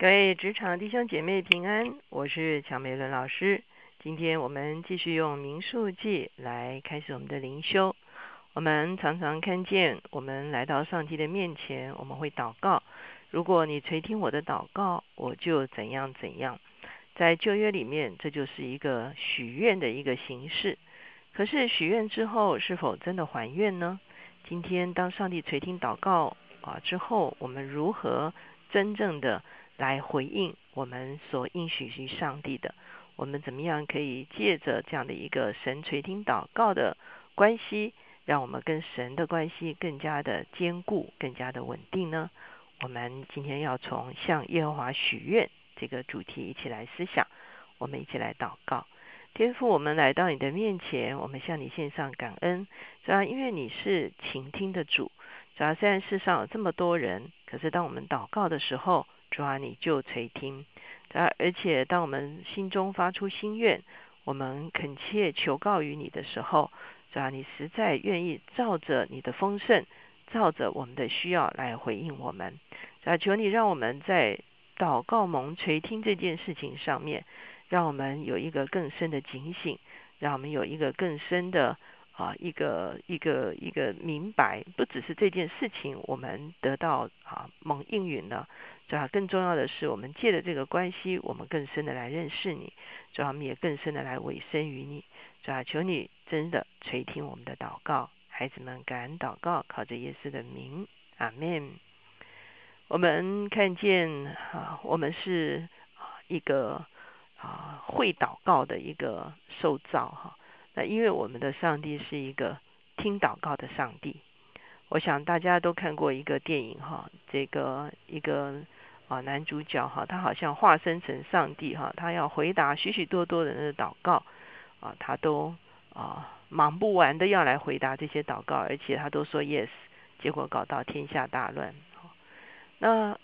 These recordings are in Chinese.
各位职场弟兄姐妹平安，我是乔美伦老师。今天我们继续用民数记来开始我们的灵修。我们常常看见，我们来到上帝的面前，我们会祷告。如果你垂听我的祷告，我就怎样怎样。在旧约里面，这就是一个许愿的一个形式。可是许愿之后，是否真的还愿呢？今天当上帝垂听祷告啊之后，我们如何真正的？来回应我们所应许于上帝的，我们怎么样可以借着这样的一个神垂听祷告的关系，让我们跟神的关系更加的坚固、更加的稳定呢？我们今天要从向耶和华许愿这个主题一起来思想，我们一起来祷告。天父，我们来到你的面前，我们向你献上感恩，主要因为你是倾听的主。主要虽然世上有这么多人，可是当我们祷告的时候，主啊，你就垂听，啊！而且当我们心中发出心愿，我们恳切求告于你的时候，主啊，你实在愿意照着你的丰盛，照着我们的需要来回应我们。啊，求你让我们在祷告蒙垂听这件事情上面，让我们有一个更深的警醒，让我们有一个更深的啊一个一个一个明白，不只是这件事情我们得到啊蒙应允了。主要更重要的是，我们借着这个关系，我们更深的来认识你，主要我们也更深的来委身于你。主要求你真的垂听我们的祷告，孩子们感恩祷告，靠着耶稣的名，阿门。我们看见啊，我们是啊一个啊会祷告的一个受造哈。那因为我们的上帝是一个听祷告的上帝，我想大家都看过一个电影哈，这个一个。啊，男主角哈，他好像化身成上帝哈，他要回答许许多多人的祷告啊，他都啊忙不完的要来回答这些祷告，而且他都说 yes，结果搞到天下大乱。那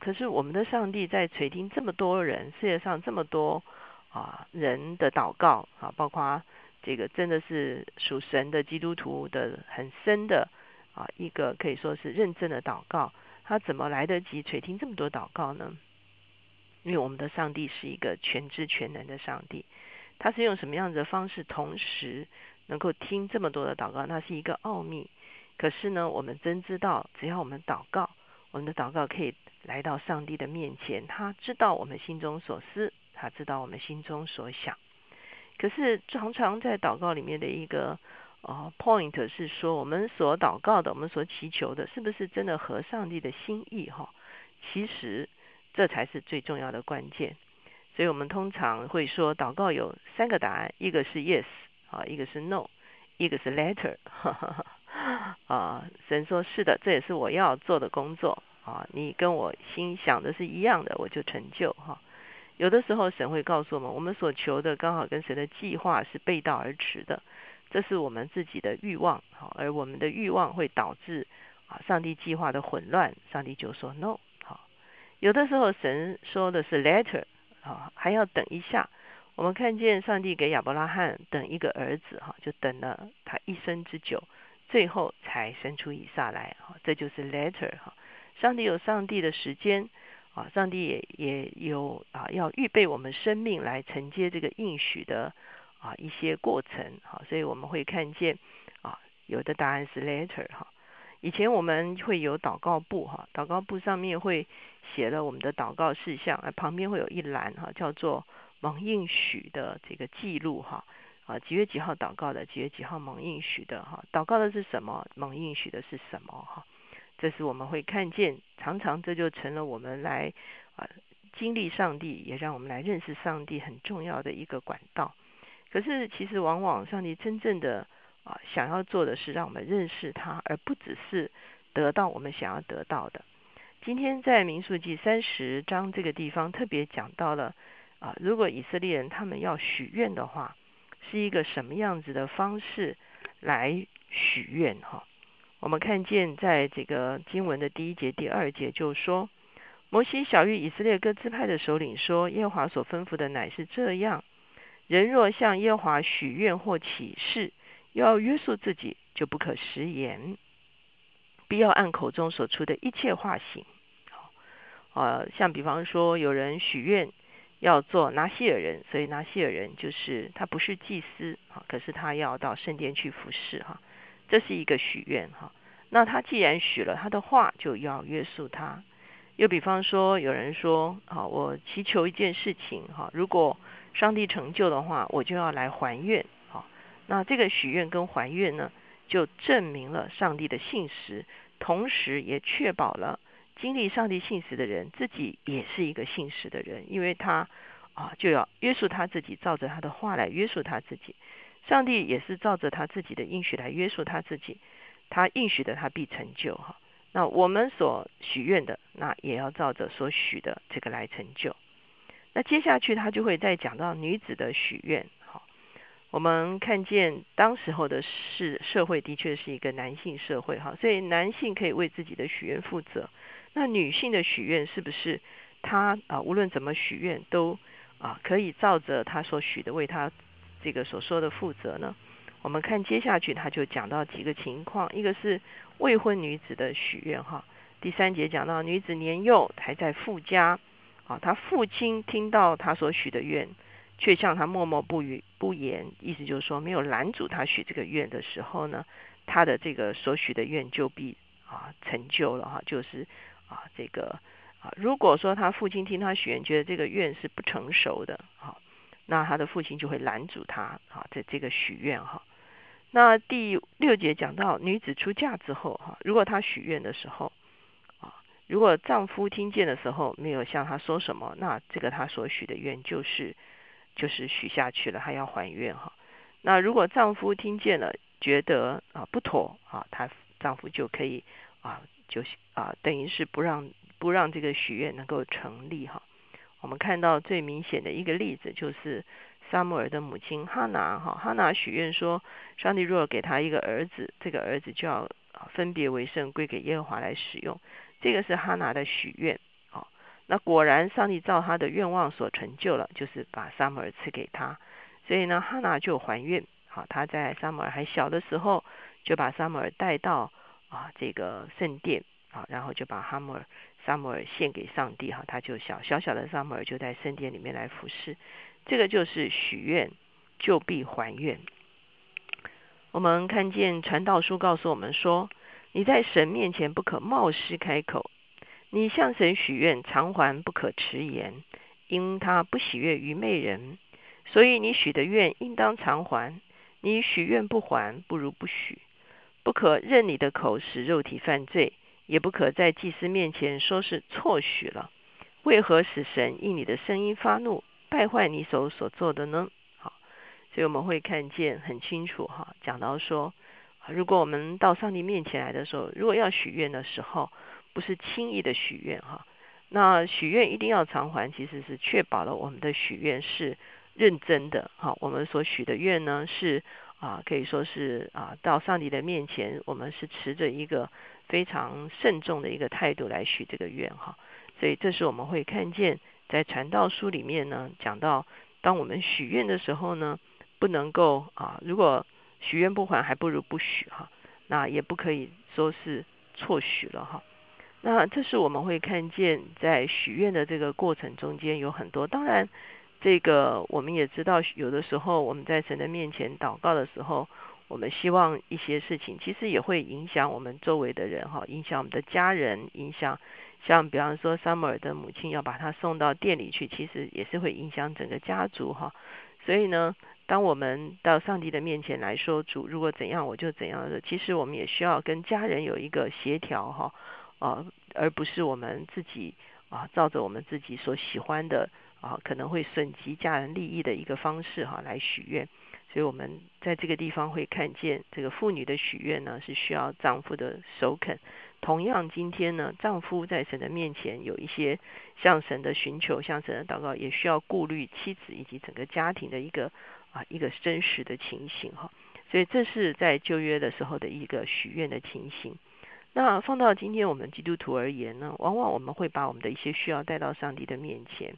可是我们的上帝在垂听这么多人世界上这么多啊人的祷告啊，包括这个真的是属神的基督徒的很深的啊一个可以说是认真的祷告。他怎么来得及垂听这么多祷告呢？因为我们的上帝是一个全知全能的上帝，他是用什么样的方式同时能够听这么多的祷告？那是一个奥秘。可是呢，我们真知道，只要我们祷告，我们的祷告可以来到上帝的面前，他知道我们心中所思，他知道我们心中所想。可是常常在祷告里面的一个。哦，point 是说我们所祷告的，我们所祈求的，是不是真的合上帝的心意？哈，其实这才是最重要的关键。所以我们通常会说，祷告有三个答案：一个是 yes，啊，一个是 no，一个是 letter。啊，神说是的，这也是我要做的工作。啊，你跟我心想的是一样的，我就成就。哈，有的时候神会告诉我们，我们所求的刚好跟神的计划是背道而驰的。这是我们自己的欲望，好，而我们的欲望会导致啊，上帝计划的混乱。上帝就说 no，好，有的时候神说的是 later，啊，还要等一下。我们看见上帝给亚伯拉罕等一个儿子，哈，就等了他一生之久，最后才生出以撒来，哈，这就是 later，哈。上帝有上帝的时间，啊，上帝也也有啊，要预备我们生命来承接这个应许的。啊，一些过程，好，所以我们会看见啊，有的答案是 letter 哈。以前我们会有祷告簿哈，祷告簿上面会写了我们的祷告事项，啊，旁边会有一栏哈，叫做蒙应许的这个记录哈。啊，几月几号祷告的，几月几号蒙应许的哈，祷告的是什么，蒙应许的是什么哈。这是我们会看见，常常这就成了我们来啊经历上帝，也让我们来认识上帝很重要的一个管道。可是，其实往往上帝真正的啊想要做的是让我们认识他，而不只是得到我们想要得到的。今天在民数记三十章这个地方特别讲到了啊，如果以色列人他们要许愿的话，是一个什么样子的方式来许愿哈？我们看见在这个经文的第一节、第二节就说，摩西小谕以色列各支派的首领说，耶和华所吩咐的乃是这样。人若向耶和华许愿或起誓，要约束自己，就不可食言，必要按口中所出的一切话行。呃，像比方说有人许愿要做拿西尔人，所以拿西尔人就是他不是祭司啊，可是他要到圣殿去服侍哈，这是一个许愿哈。那他既然许了，他的话就要约束他。又比方说有人说，好，我祈求一件事情哈，如果上帝成就的话，我就要来还愿好，那这个许愿跟还愿呢，就证明了上帝的信实，同时也确保了。经历上帝信实的人，自己也是一个信实的人，因为他啊就要约束他自己，照着他的话来约束他自己。上帝也是照着他自己的应许来约束他自己，他应许的他必成就哈。那我们所许愿的，那也要照着所许的这个来成就。那接下去他就会再讲到女子的许愿哈。我们看见当时候的是社会的确是一个男性社会哈，所以男性可以为自己的许愿负责。那女性的许愿是不是她啊？无论怎么许愿，都啊可以照着她所许的为她这个所说的负责呢？我们看接下去，他就讲到几个情况，一个是未婚女子的许愿哈。第三节讲到女子年幼还在父家啊，她父亲听到她所许的愿，却向她默默不语不言，意思就是说没有拦阻她许这个愿的时候呢，她的这个所许的愿就必啊成就了哈，就是。啊，这个啊，如果说他父亲听他许愿，觉得这个愿是不成熟的，好，那他的父亲就会拦阻他，啊，在这个许愿哈。那第六节讲到女子出嫁之后，哈，如果她许愿的时候，啊，如果丈夫听见的时候没有向她说什么，那这个她所许的愿就是就是许下去了，她要还愿哈。那如果丈夫听见了，觉得啊不妥，啊，她丈夫就可以啊。就是啊，等于是不让不让这个许愿能够成立哈。我们看到最明显的一个例子就是撒母耳的母亲哈拿哈，哈拿许愿说，上帝若给他一个儿子，这个儿子就要分别为圣，归给耶和华来使用。这个是哈拿的许愿啊。那果然上帝照他的愿望所成就了，就是把撒母耳赐给他。所以呢，哈拿就还愿。好，他在撒母耳还小的时候，就把撒母耳带到。啊，这个圣殿啊，然后就把哈姆尔、萨姆尔献给上帝哈，他就小小小的萨姆尔就在圣殿里面来服侍，这个就是许愿就必还愿。我们看见传道书告诉我们说，你在神面前不可冒失开口，你向神许愿偿还不可迟延，因他不喜悦愚昧人，所以你许的愿应当偿还，你许愿不还，不如不许。不可任你的口使肉体犯罪，也不可在祭司面前说是错许了。为何使神因你的声音发怒，败坏你手所做的呢？好，所以我们会看见很清楚哈，讲到说，如果我们到上帝面前来的时候，如果要许愿的时候，不是轻易的许愿哈，那许愿一定要偿还，其实是确保了我们的许愿是认真的哈，我们所许的愿呢是。啊，可以说是啊，到上帝的面前，我们是持着一个非常慎重的一个态度来许这个愿哈。所以这是我们会看见在传道书里面呢，讲到当我们许愿的时候呢，不能够啊，如果许愿不还，还不如不许哈。那也不可以说是错许了哈。那这是我们会看见在许愿的这个过程中间有很多，当然。这个我们也知道，有的时候我们在神的面前祷告的时候，我们希望一些事情，其实也会影响我们周围的人哈，影响我们的家人，影响像比方说萨姆尔的母亲要把他送到店里去，其实也是会影响整个家族哈。所以呢，当我们到上帝的面前来说主，如果怎样我就怎样的，其实我们也需要跟家人有一个协调哈，啊，而不是我们自己啊照着我们自己所喜欢的。啊，可能会损及家人利益的一个方式哈，来许愿。所以，我们在这个地方会看见，这个妇女的许愿呢，是需要丈夫的首肯。同样，今天呢，丈夫在神的面前有一些向神的寻求、向神的祷告，也需要顾虑妻子以及整个家庭的一个啊一个真实的情形哈。所以，这是在旧约的时候的一个许愿的情形。那放到今天我们基督徒而言呢，往往我们会把我们的一些需要带到上帝的面前。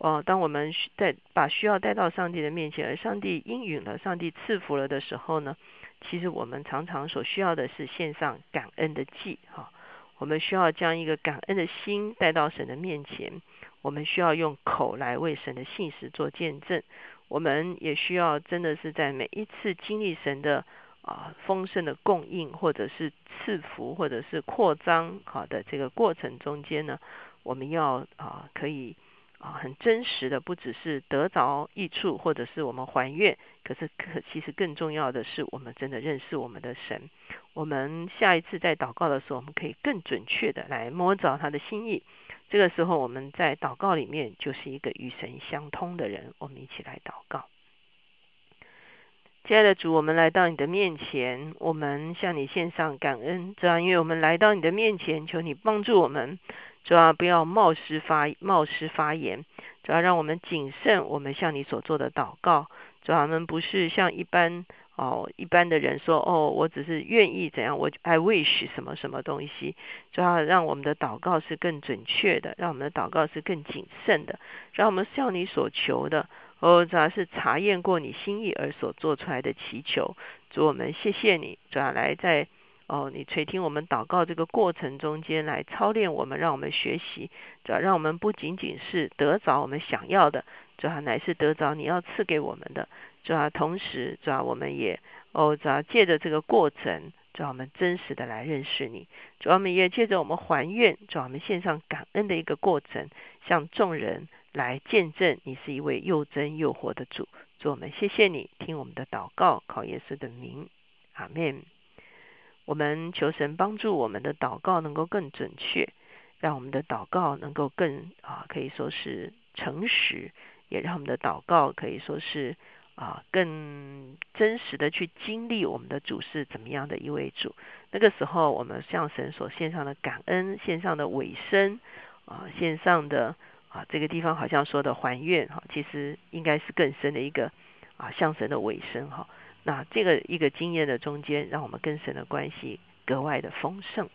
哦，当我们带把需要带到上帝的面前，而上帝应允了、上帝赐福了的时候呢，其实我们常常所需要的是献上感恩的祭哈。我们需要将一个感恩的心带到神的面前，我们需要用口来为神的信实做见证，我们也需要真的是在每一次经历神的啊丰盛的供应，或者是赐福，或者是扩张好的这个过程中间呢，我们要啊可以。啊，很真实的，不只是得着益处，或者是我们还愿，可是可其实更重要的是，我们真的认识我们的神。我们下一次在祷告的时候，我们可以更准确的来摸着他的心意。这个时候，我们在祷告里面就是一个与神相通的人。我们一起来祷告，亲爱的主，我们来到你的面前，我们向你献上感恩，这样，因为我们来到你的面前，求你帮助我们。主要不要冒失发冒失发言，主要让我们谨慎。我们向你所做的祷告，主要我们不是像一般哦一般的人说哦，我只是愿意怎样，我 I wish 什么什么东西。主要让我们的祷告是更准确的，让我们的祷告是更谨慎的，让我们向你所求的哦，主要是查验过你心意而所做出来的祈求。主我们谢谢你，主要来在。哦，你垂听我们祷告这个过程中间来操练我们，让我们学习，主要让我们不仅仅是得着我们想要的，主要乃是得着你要赐给我们的，主要同时主要我们也哦，主要借着这个过程，主要我们真实的来认识你，主要我们也借着我们还愿，主要我们献上感恩的一个过程，向众人来见证你是一位又真又活的主，主我们谢谢你听我们的祷告，考耶稣的名，阿门。我们求神帮助我们的祷告能够更准确，让我们的祷告能够更啊，可以说是诚实，也让我们的祷告可以说是啊更真实的去经历我们的主是怎么样的一位主。那个时候，我们向神所献上的感恩、献上的尾声啊、献上的啊这个地方好像说的还愿哈，其实应该是更深的一个啊向神的尾声哈。那这个一个经验的中间，让我们跟神的关系格外的丰盛。